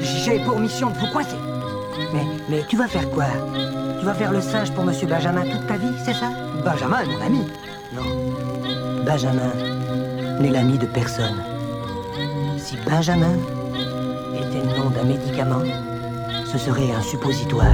J'ai pour mission de vous coincer. Mais, mais tu vas faire quoi? Tu vas faire le singe pour Monsieur Benjamin toute ta vie, c'est ça? Benjamin est mon ami. Non. Benjamin n'est l'ami de personne. Si Benjamin était le nom d'un médicament, ce serait un suppositoire.